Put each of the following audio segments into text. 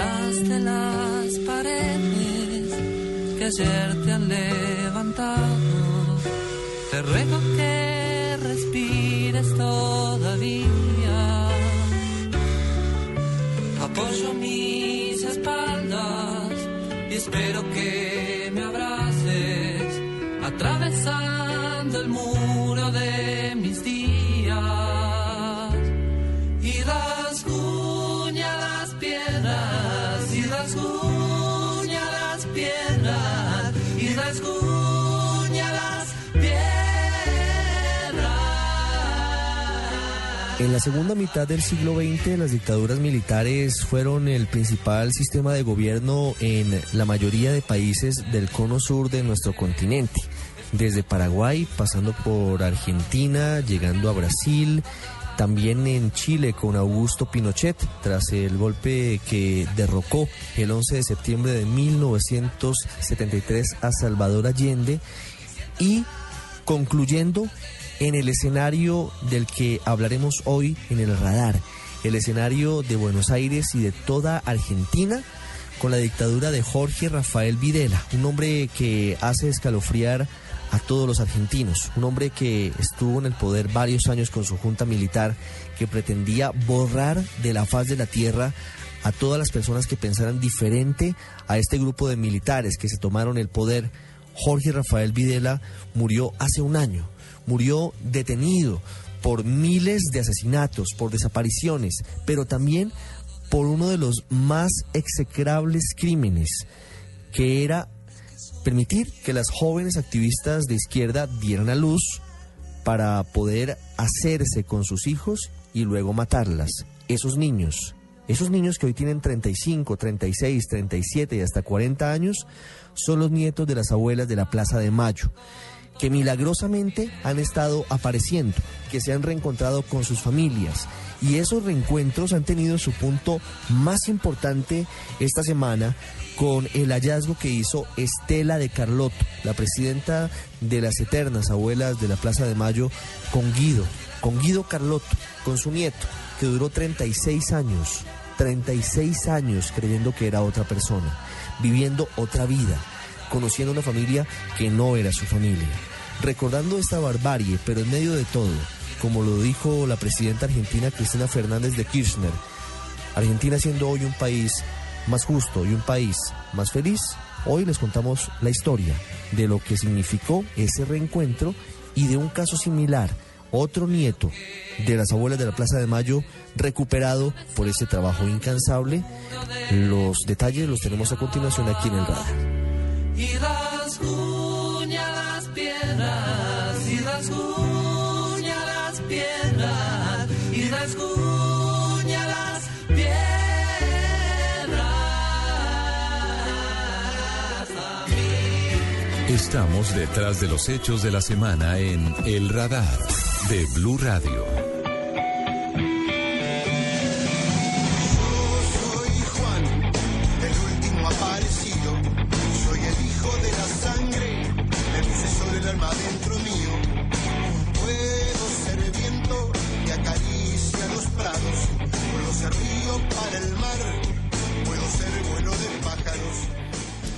detrás de las paredes que ayer te han levantado. Te ruego que respires todavía. Apoyo mis espaldas y espero que me abraces atravesando el muro En la segunda mitad del siglo XX, las dictaduras militares fueron el principal sistema de gobierno en la mayoría de países del cono sur de nuestro continente. Desde Paraguay, pasando por Argentina, llegando a Brasil, también en Chile con Augusto Pinochet, tras el golpe que derrocó el 11 de septiembre de 1973 a Salvador Allende, y concluyendo en el escenario del que hablaremos hoy en el radar, el escenario de Buenos Aires y de toda Argentina con la dictadura de Jorge Rafael Videla, un hombre que hace escalofriar a todos los argentinos, un hombre que estuvo en el poder varios años con su junta militar que pretendía borrar de la faz de la tierra a todas las personas que pensaran diferente a este grupo de militares que se tomaron el poder. Jorge Rafael Videla murió hace un año, murió detenido por miles de asesinatos, por desapariciones, pero también por uno de los más execrables crímenes, que era permitir que las jóvenes activistas de izquierda dieran a luz para poder hacerse con sus hijos y luego matarlas. Esos niños, esos niños que hoy tienen 35, 36, 37 y hasta 40 años, son los nietos de las abuelas de la Plaza de Mayo, que milagrosamente han estado apareciendo, que se han reencontrado con sus familias. Y esos reencuentros han tenido su punto más importante esta semana con el hallazgo que hizo Estela de Carlotto, la presidenta de las Eternas Abuelas de la Plaza de Mayo, con Guido, con Guido Carlotto, con su nieto, que duró 36 años, 36 años creyendo que era otra persona, viviendo otra vida, conociendo una familia que no era su familia, recordando esta barbarie, pero en medio de todo, como lo dijo la presidenta argentina Cristina Fernández de Kirchner, Argentina siendo hoy un país más justo y un país más feliz, hoy les contamos la historia de lo que significó ese reencuentro y de un caso similar, otro nieto de las abuelas de la Plaza de Mayo recuperado por ese trabajo incansable. Los detalles los tenemos a continuación aquí en el radar. Estamos detrás de los hechos de la semana en El Radar de Blue Radio.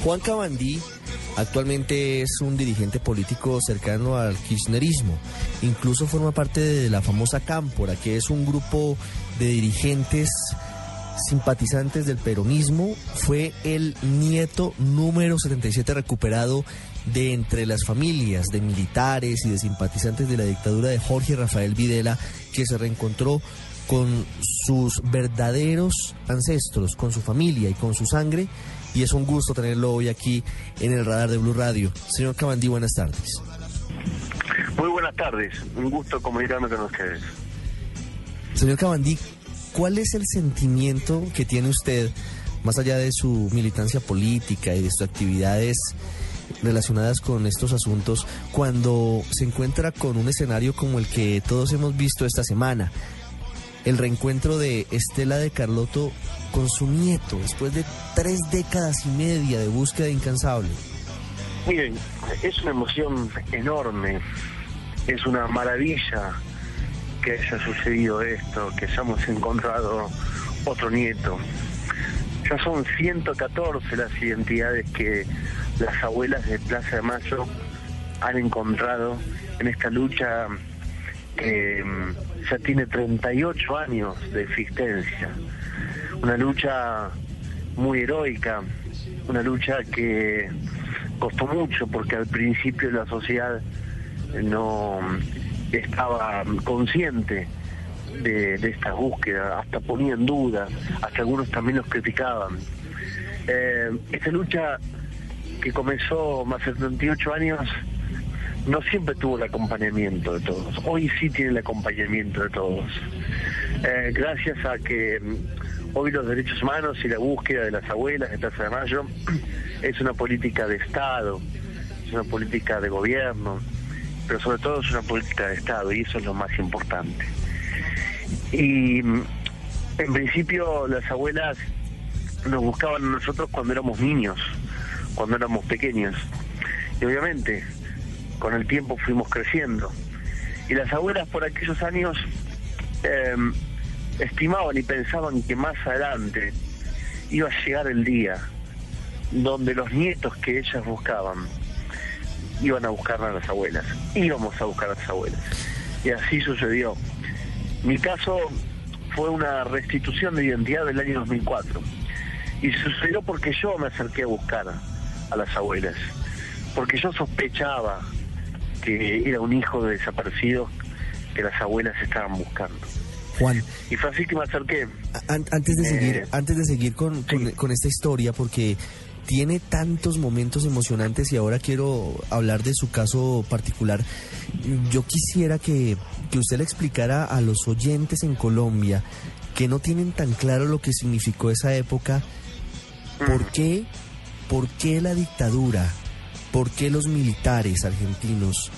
Juan Cabandí actualmente es un dirigente político cercano al kirchnerismo. Incluso forma parte de la famosa Cámpora, que es un grupo de dirigentes simpatizantes del peronismo. Fue el nieto número 77 recuperado de entre las familias de militares y de simpatizantes de la dictadura de Jorge Rafael Videla, que se reencontró con sus verdaderos ancestros, con su familia y con su sangre. Y es un gusto tenerlo hoy aquí en el radar de Blue Radio. Señor Cabandí, buenas tardes. Muy buenas tardes, un gusto comunicarme con ustedes. Señor Cabandí, ¿cuál es el sentimiento que tiene usted, más allá de su militancia política y de sus actividades relacionadas con estos asuntos, cuando se encuentra con un escenario como el que todos hemos visto esta semana? El reencuentro de Estela de Carlotto con su nieto, después de tres décadas y media de búsqueda incansable. Miren, es una emoción enorme, es una maravilla que haya sucedido esto, que hayamos encontrado otro nieto. Ya son 114 las identidades que las abuelas de Plaza de Mayo han encontrado en esta lucha mm, ya tiene 38 años de existencia. Una lucha muy heroica, una lucha que costó mucho porque al principio la sociedad no estaba consciente de, de esta búsqueda, hasta ponía en duda, hasta algunos también los criticaban. Eh, esta lucha que comenzó más de 38 años no siempre tuvo el acompañamiento de todos. Hoy sí tiene el acompañamiento de todos. Eh, gracias a que mm, hoy los derechos humanos y la búsqueda de las abuelas de Plaza de Mayo es una política de Estado, es una política de gobierno, pero sobre todo es una política de Estado y eso es lo más importante. Y mm, en principio las abuelas nos buscaban a nosotros cuando éramos niños, cuando éramos pequeños. Y obviamente con el tiempo fuimos creciendo. Y las abuelas por aquellos años eh, estimaban y pensaban que más adelante iba a llegar el día donde los nietos que ellas buscaban iban a buscar a las abuelas, íbamos a buscar a las abuelas. Y así sucedió. Mi caso fue una restitución de identidad del año 2004. Y sucedió porque yo me acerqué a buscar a las abuelas. Porque yo sospechaba que era un hijo de desaparecido que las abuelas estaban buscando. Juan, Y fue así que me acerqué. an- antes de seguir, Eh, antes de seguir con, con- sí. con esta historia, porque tiene tantos momentos emocionantes y ahora quiero hablar de su caso particular. Yo quisiera que, que usted le explicara a los oyentes en Colombia que no tienen tan claro lo que significó esa época, ¿por qué, por qué la dictadura, por qué los militares argentinos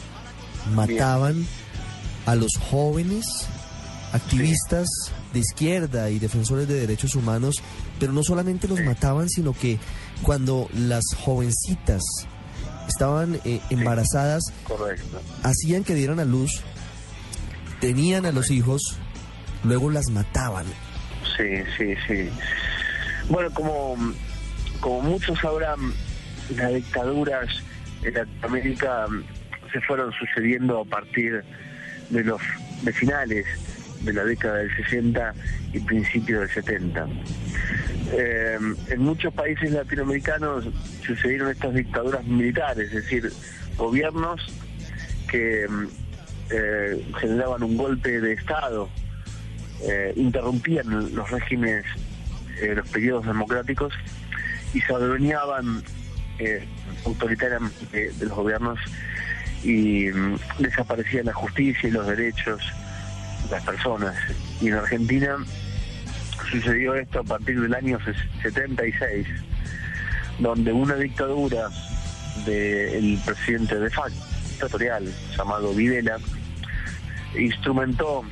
mataban a los jóvenes activistas de izquierda y defensores de derechos humanos, pero no solamente los mataban, sino que cuando las jovencitas estaban eh, embarazadas, Correcto. hacían que dieran a luz, tenían a los hijos, luego las mataban. Sí, sí, sí. Bueno, como, como muchos sabrán, las dictaduras en Latinoamérica se fueron sucediendo a partir de los de finales de la década del 60 y principios del 70. Eh, en muchos países latinoamericanos sucedieron estas dictaduras militares, es decir, gobiernos que eh, generaban un golpe de Estado eh, interrumpían los regímenes, los periodos democráticos y se adueñaban eh, de los gobiernos y mm, desaparecían la justicia y los derechos de las personas. Y en Argentina sucedió esto a partir del año ses- 76, donde una dictadura del presidente de facto dictatorial llamado Videla instrumentó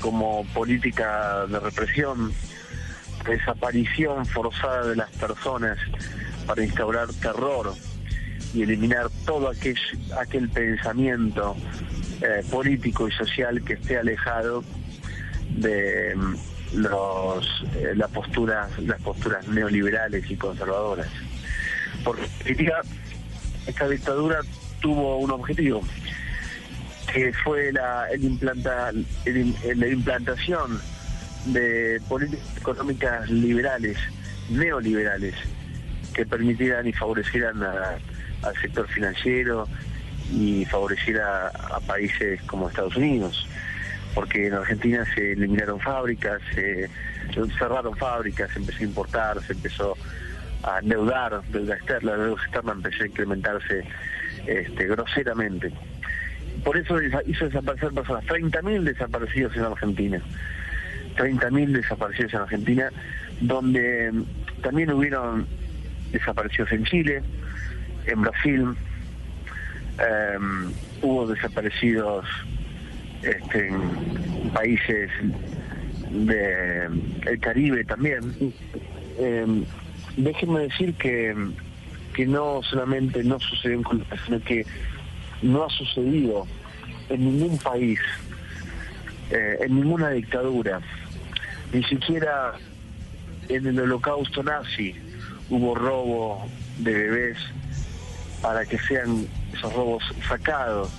como política de represión, desaparición forzada de las personas para instaurar terror y eliminar todo aquel, aquel pensamiento eh, político y social que esté alejado de mm, los eh, las posturas las posturas neoliberales y conservadoras. Porque esta dictadura tuvo un objetivo, que fue la, el implanta, la implantación de políticas económicas liberales, neoliberales, que permitieran y favorecieran al sector financiero y favoreciera a países como Estados Unidos. Porque en Argentina se eliminaron fábricas, se cerraron fábricas, se empezó a importar, se empezó a endeudar, deuda externa, la deuda externa empezó a incrementarse este, groseramente. Por eso hizo desaparecer personas, 30.000 desaparecidos en Argentina. 30.000 desaparecidos en Argentina, donde también hubieron desaparecidos en Chile, en Brasil, em, hubo desaparecidos este, en países del Caribe también. Em, déjenme decir que, que no solamente no sucedió en Colombia, sino que no ha sucedido en ningún país, eh, en ninguna dictadura, ni siquiera en el holocausto nazi hubo robo de bebés para que sean esos robos sacados,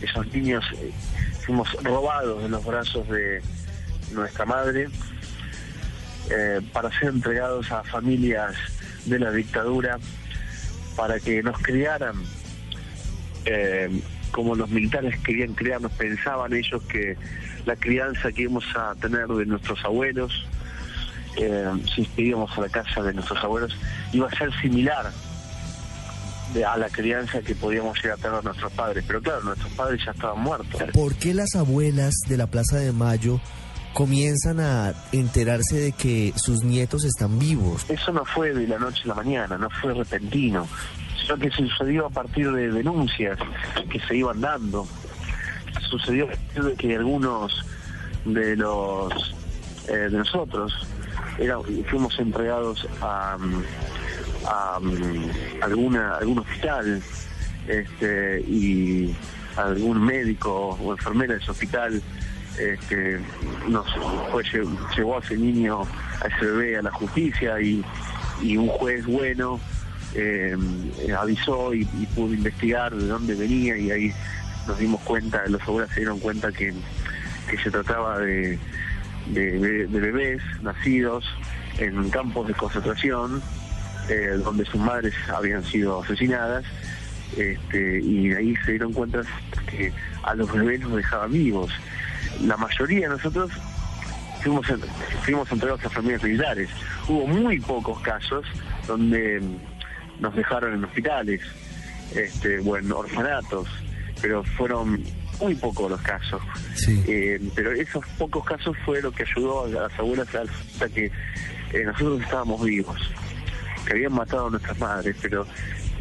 esos niños eh, fuimos robados de los brazos de nuestra madre eh, para ser entregados a familias de la dictadura, para que nos criaran eh, como los militares querían criarnos, pensaban ellos que la crianza que íbamos a tener de nuestros abuelos, eh, si íbamos a la casa de nuestros abuelos, iba a ser similar de- a la crianza que podíamos llegar a tener nuestros padres. Pero claro, nuestros padres ya estaban muertos. ¿Por qué las abuelas de la Plaza de Mayo comienzan a enterarse de que sus nietos están vivos? Eso no fue de la noche a la mañana, no fue repentino, sino que sucedió a partir de denuncias que se iban dando. Sucedió a partir de que algunos de los eh, de nosotros fuimos entregados a, alguna algún hospital este, y algún médico o enfermera de ese hospital este, nos llevó a ese niño, a ese bebé a la justicia y, un juez bueno eh, avisó y, pudo investigar de dónde venía y ahí nos dimos cuenta, los abuelos se dieron cuenta que se trataba de, de, bebés nacidos en campos de concentración eh, donde sus madres habían sido asesinadas este, y ahí se dieron cuenta que a los bebés los dejaban vivos. La mayoría de nosotros fuimos, fuimos entregados a familias militares. Hubo muy pocos casos donde nos dejaron en hospitales este, o en orfanatos, pero fueron muy pocos los casos. Sí. Eh, pero esos pocos casos fue lo que ayudó a las abuelas a que eh, nosotros estábamos vivos, que habían matado a nuestras madres, pero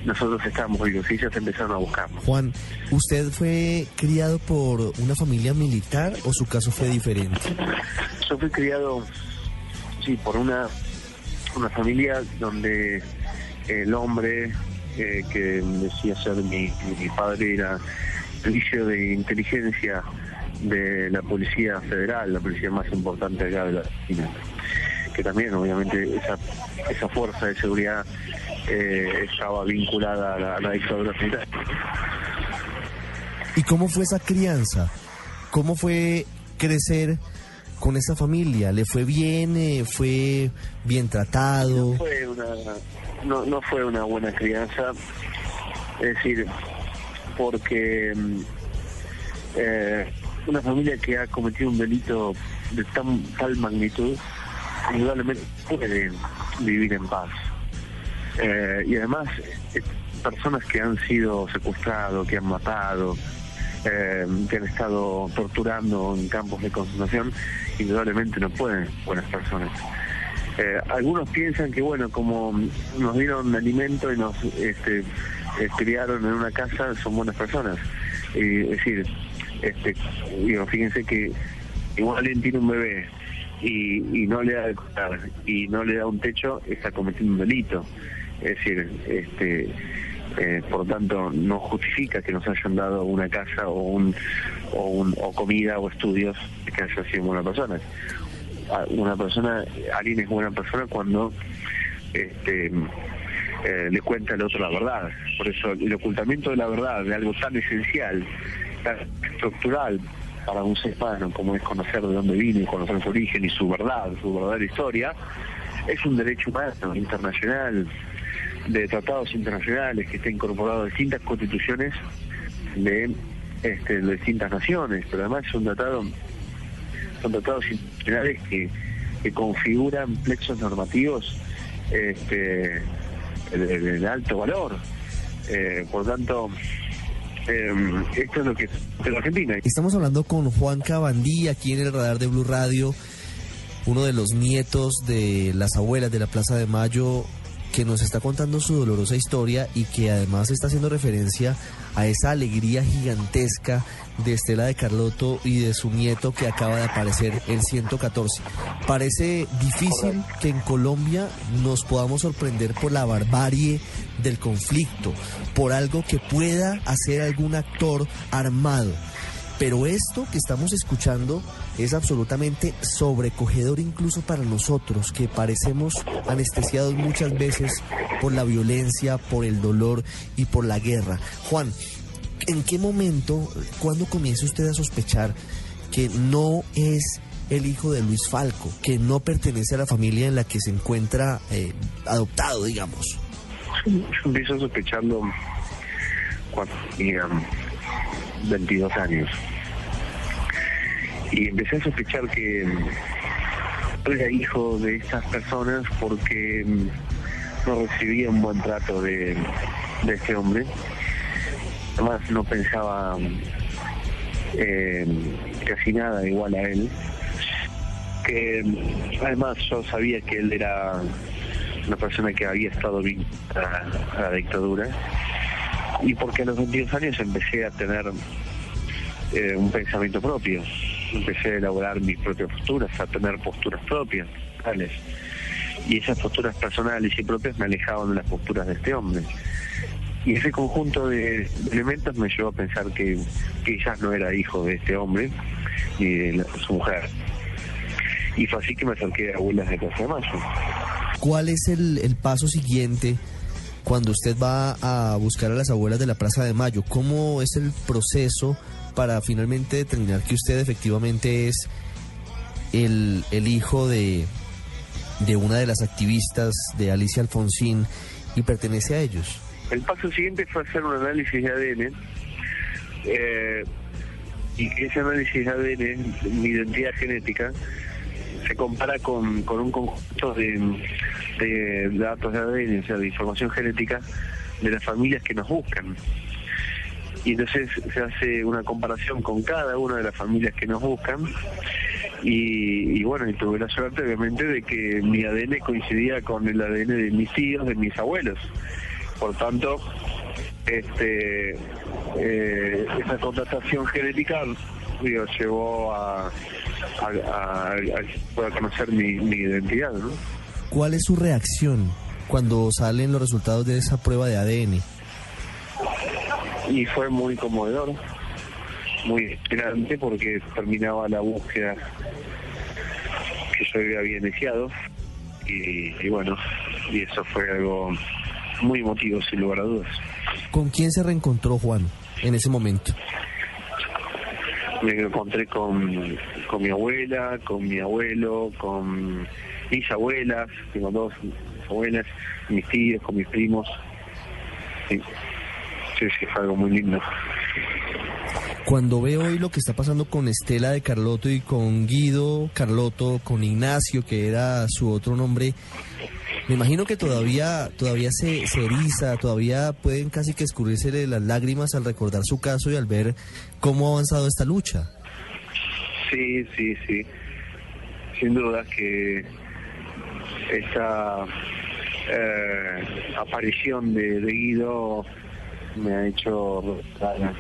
nosotros estábamos vivos y ellas empezaron a buscarnos. Juan, ¿usted fue criado por una familia militar o su caso fue diferente? Yo fui criado, sí, por una, una familia donde el hombre eh, que decía ser mi, mi padre era servicio de inteligencia de la Policía Federal, la policía más importante acá de la Argentina. Que también, obviamente, esa, esa fuerza de seguridad eh, estaba vinculada a la, a la dictadura militar. ¿Y cómo fue esa crianza? ¿Cómo fue crecer con esa familia? ¿Le fue bien? Eh, ¿Fue bien tratado? fue una no, no fue una buena crianza es decir porque mm, eh, una familia que ha cometido un delito de tal magnitud indudablemente puede vivir en paz. Eh, y además eh, personas que han sido secuestrados que han matado que han estado torturando en campos de concentración indudablemente no pueden buenas personas. Algunos piensan que, bueno, como nos dieron alimento y nos este, eh, criaron en una casa, son buenas personas. Y, es decir, este, digo, fíjense que igual alguien tiene un bebé y, y no le da de comer y no le da un techo, está cometiendo un delito. Es decir, este, eh, por tanto, no justifica que nos hayan dado una casa o, un, o, un, o comida o estudios que haya sido buena persona a- una persona, alguien es buena persona cuando este, eh, le cuenta al otro la verdad. Por eso el ocultamiento de la verdad, de algo tan esencial, tan estructural para un ser como es conocer de dónde vino conocer su origen y su verdad, su verdadera historia, es un derecho humano internacional, de tratados internacionales que está incorporado a distintas constituciones de, este, distintas naciones, pero además es un tratado son tratados internacionales que, que configuran plexos normativos este, de, alto valor. Eh, por tanto, eh, esto es lo que es la Argentina. Estamos hablando con Juan Cabandí aquí en el radar de Blue Radio, uno de los nietos de las abuelas de la Plaza de Mayo, que nos está contando su dolorosa historia y que además está haciendo referencia a esa alegría gigantesca de Estela de Carlotto y de su nieto que acaba de aparecer el 114. Parece difícil que en Colombia nos podamos sorprender por la barbarie del conflicto, por algo que pueda hacer algún actor armado. Pero esto que estamos escuchando es absolutamente sobrecogedor incluso para nosotros, que parecemos anestesiados muchas veces por la violencia, por el dolor y por la guerra. Juan, ¿en qué momento, cuándo comienza usted a sospechar que no es el hijo de Luis Falco, que no pertenece a la familia en la que se encuentra eh, adoptado, digamos? Empiezo sospechando cuando tenía 22 años. Y empecé a sospechar que mm, era hijo de estas personas porque mm, no recibía un buen trato de, de este hombre. Además no pensaba eh, casi nada igual a él. Que además yo sabía que él era una persona que había estado vinculada a la dictadura y porque a los 22 años empecé a tener eh, un pensamiento propio, empecé a elaborar mis propias posturas, a tener posturas propias, tales. Y esas posturas personales y propias me alejaban de las posturas de este hombre. Y ese conjunto de elementos me llevó a pensar que quizás no era hijo de este hombre ni de su mujer. Y fue así que me acerqué a abuelas de Plaza de Mayo. ¿Cuál es el, el paso siguiente cuando usted va a buscar a las abuelas de la Plaza de Mayo? ¿Cómo es el proceso para finalmente determinar que usted efectivamente es el, el hijo de, de una de las activistas de Alicia Alfonsín y pertenece a ellos? El paso siguiente fue hacer un análisis de ADN eh, y que ese análisis de ADN, mi identidad genética, se compara con, con un conjunto de, de datos de ADN, o sea, de información genética de las familias que nos buscan. Y entonces se hace una comparación con cada una de las familias que nos buscan y, y bueno, y tuve la suerte obviamente de que mi ADN coincidía con el ADN de mis tíos, de mis abuelos. Por tanto, este, eh, esa contratación genética digo, llevó a, a, conocer mi, mi identidad. ¿no? ¿Cuál es su reacción cuando salen los resultados de esa prueba de ADN? Y fue muy conmovedor, muy inspirante porque terminaba la búsqueda que yo había iniciado. Y, y bueno, y eso fue algo muy emotivo, sin lugar a dudas. ¿Con quién se reencontró Juan en ese momento? me encontré con, con mi abuela, con mi abuelo, con mis abuelas, tengo dos abuelas, mis tíos, con mis primos. Sí, fue algo muy lindo. Cuando veo hoy lo que está pasando con Estela de Carlotto y con Guido Carlotto, con Ignacio, que era su otro nombre, me imagino que todavía, todavía se, se eriza, todavía pueden casi que escurrirse las lágrimas al recordar su caso y al ver cómo ha avanzado esta lucha. Sí, sí, sí. Sin duda que esta eh, aparición de, de Guido me ha hecho recordar,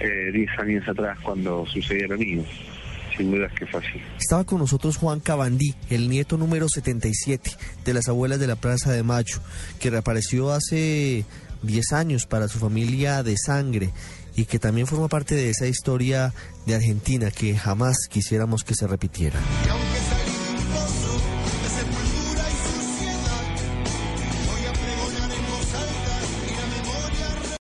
eh, 10 años atrás cuando sucedió lo mío. Sin duda que fue así. Estaba con nosotros Juan Cabandí, el nieto número 77 de las abuelas de la Plaza de Mayo, que reapareció hace 10 años para su familia de sangre y que también forma parte de esa historia de Argentina que jamás quisiéramos que se repitiera.